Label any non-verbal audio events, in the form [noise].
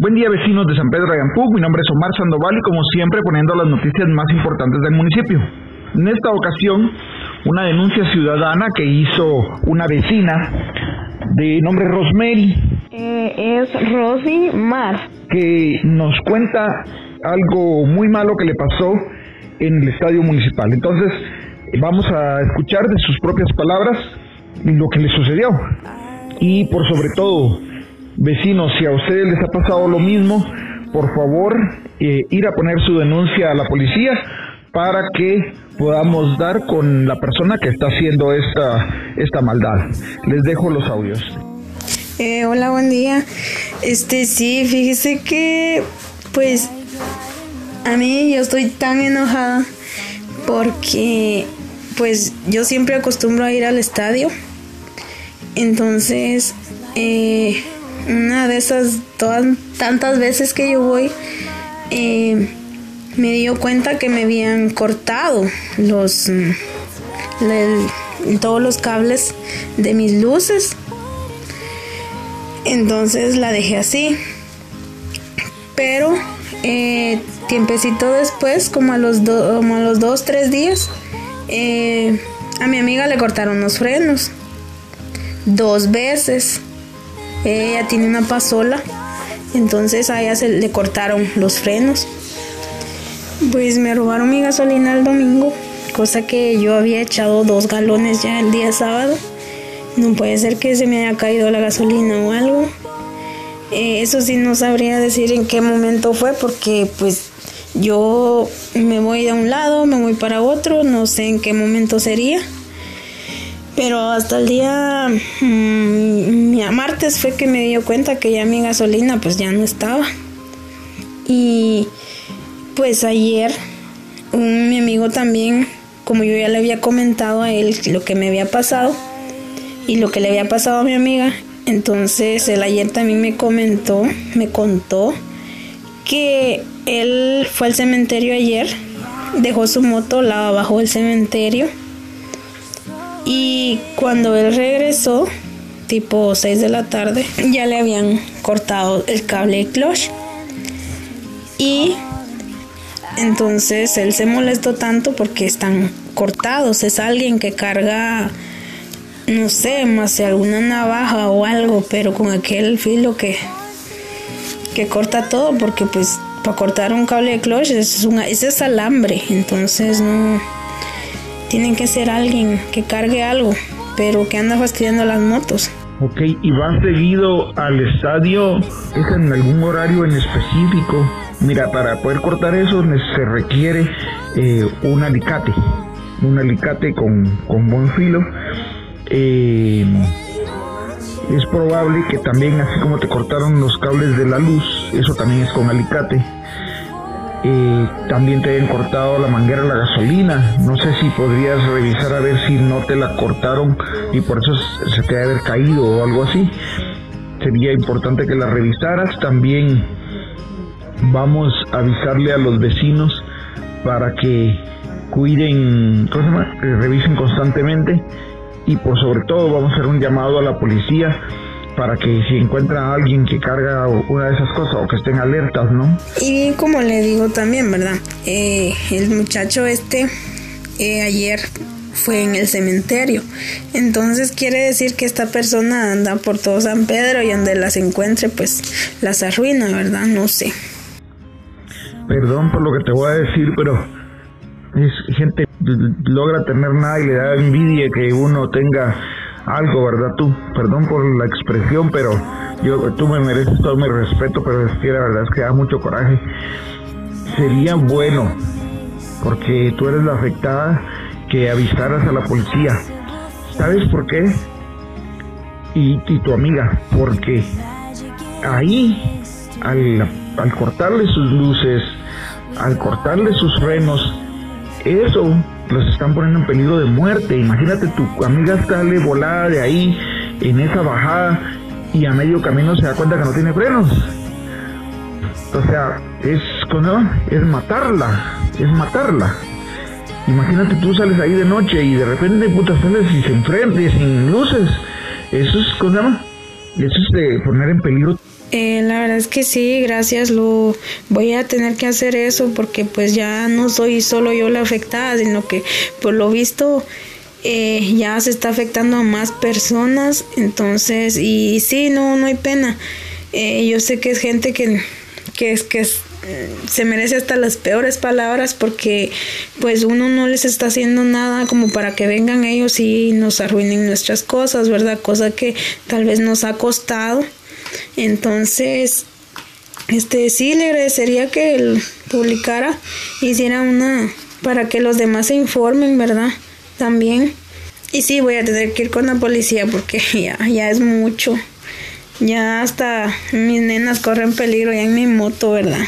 Buen día vecinos de San Pedro de mi nombre es Omar Sandoval y como siempre poniendo las noticias más importantes del municipio. En esta ocasión, una denuncia ciudadana que hizo una vecina de nombre Rosemary. Eh, es Rosy Mar. Que nos cuenta algo muy malo que le pasó en el estadio municipal. Entonces, vamos a escuchar de sus propias palabras lo que le sucedió. Y por sobre todo, Vecinos, si a ustedes les ha pasado lo mismo, por favor, eh, ir a poner su denuncia a la policía para que podamos dar con la persona que está haciendo esta, esta maldad. Les dejo los audios. Eh, hola, buen día. Este sí, fíjese que pues a mí yo estoy tan enojada porque pues yo siempre acostumbro a ir al estadio. Entonces, eh, una de esas todas tantas veces que yo voy, eh, me dio cuenta que me habían cortado los mm, todos los cables de mis luces. Entonces la dejé así. Pero eh, tiempecito después, como a los, como a los dos, tres días, eh, a mi amiga le cortaron los frenos. Dos veces. Ella tiene una pasola, entonces a ella se le cortaron los frenos. Pues me robaron mi gasolina el domingo, cosa que yo había echado dos galones ya el día sábado. No puede ser que se me haya caído la gasolina o algo. Eh, eso sí no sabría decir en qué momento fue porque pues yo me voy de un lado, me voy para otro, no sé en qué momento sería. Pero hasta el día mm, martes fue que me dio cuenta que ya mi gasolina pues ya no estaba. Y pues ayer mi amigo también, como yo ya le había comentado a él lo que me había pasado y lo que le había pasado a mi amiga, entonces él ayer también me comentó, me contó que él fue al cementerio ayer, dejó su moto, la bajó del cementerio y cuando él regresó, tipo 6 de la tarde, ya le habían cortado el cable clutch. Y entonces él se molestó tanto porque están cortados. Es alguien que carga, no sé, más de alguna navaja o algo, pero con aquel filo que, que corta todo, porque pues para cortar un cable de clutch es, una, es alambre, entonces no tienen que ser alguien que cargue algo, pero que anda fastidiando las motos. Ok, ¿y va seguido al estadio? ¿Es en algún horario en específico? Mira, para poder cortar eso se requiere eh, un alicate, un alicate con, con buen filo. Eh, es probable que también, así como te cortaron los cables de la luz, eso también es con alicate eh, también te hayan cortado la manguera la gasolina. No sé si podrías revisar a ver si no te la cortaron y por eso se te ha haber caído o algo así. Sería importante que la revisaras. También vamos a avisarle a los vecinos para que cuiden, ¿cómo se llama? revisen constantemente y por sobre todo vamos a hacer un llamado a la policía para que si encuentran a alguien que carga una de esas cosas o que estén alertas, ¿no? Y bien como le digo también, ¿verdad? Eh, el muchacho este eh, ayer fue en el cementerio. Entonces quiere decir que esta persona anda por todo San Pedro y donde las encuentre pues las arruina, ¿verdad? No sé. Perdón por lo que te voy a decir, pero es gente logra tener nada y le da envidia que uno tenga algo, ¿verdad? Tú, perdón por la expresión, pero yo, tú me mereces todo mi respeto, pero es que la verdad es que da mucho coraje. Sería bueno, porque tú eres la afectada, que avisaras a la policía. ¿Sabes por qué? Y, y tu amiga, porque ahí, al, al cortarle sus luces, al cortarle sus frenos, eso los están poniendo en peligro de muerte. Imagínate, tu amiga sale volada de ahí en esa bajada y a medio camino se da cuenta que no tiene frenos. O sea, es, es matarla, es matarla. Imagínate tú sales ahí de noche y de repente puta sales y sin frente, sin luces. Eso es, ¿cómo Eso es de poner en peligro Eh, la verdad es que sí, gracias. Lo voy a tener que hacer eso porque pues ya no soy solo yo la afectada, sino que por lo visto eh, ya se está afectando a más personas. Entonces, y sí, no, no hay pena. Eh, yo sé que es gente que, que que se merece hasta las peores palabras porque pues uno no les está haciendo nada como para que vengan ellos y nos arruinen nuestras cosas, ¿verdad? Cosa que tal vez nos ha costado entonces, este sí le agradecería que él publicara, hiciera una para que los demás se informen, ¿verdad? También. Y sí, voy a tener que ir con la policía porque [laughs] ya, ya es mucho. Ya hasta mis nenas corren peligro ya en mi moto, ¿verdad?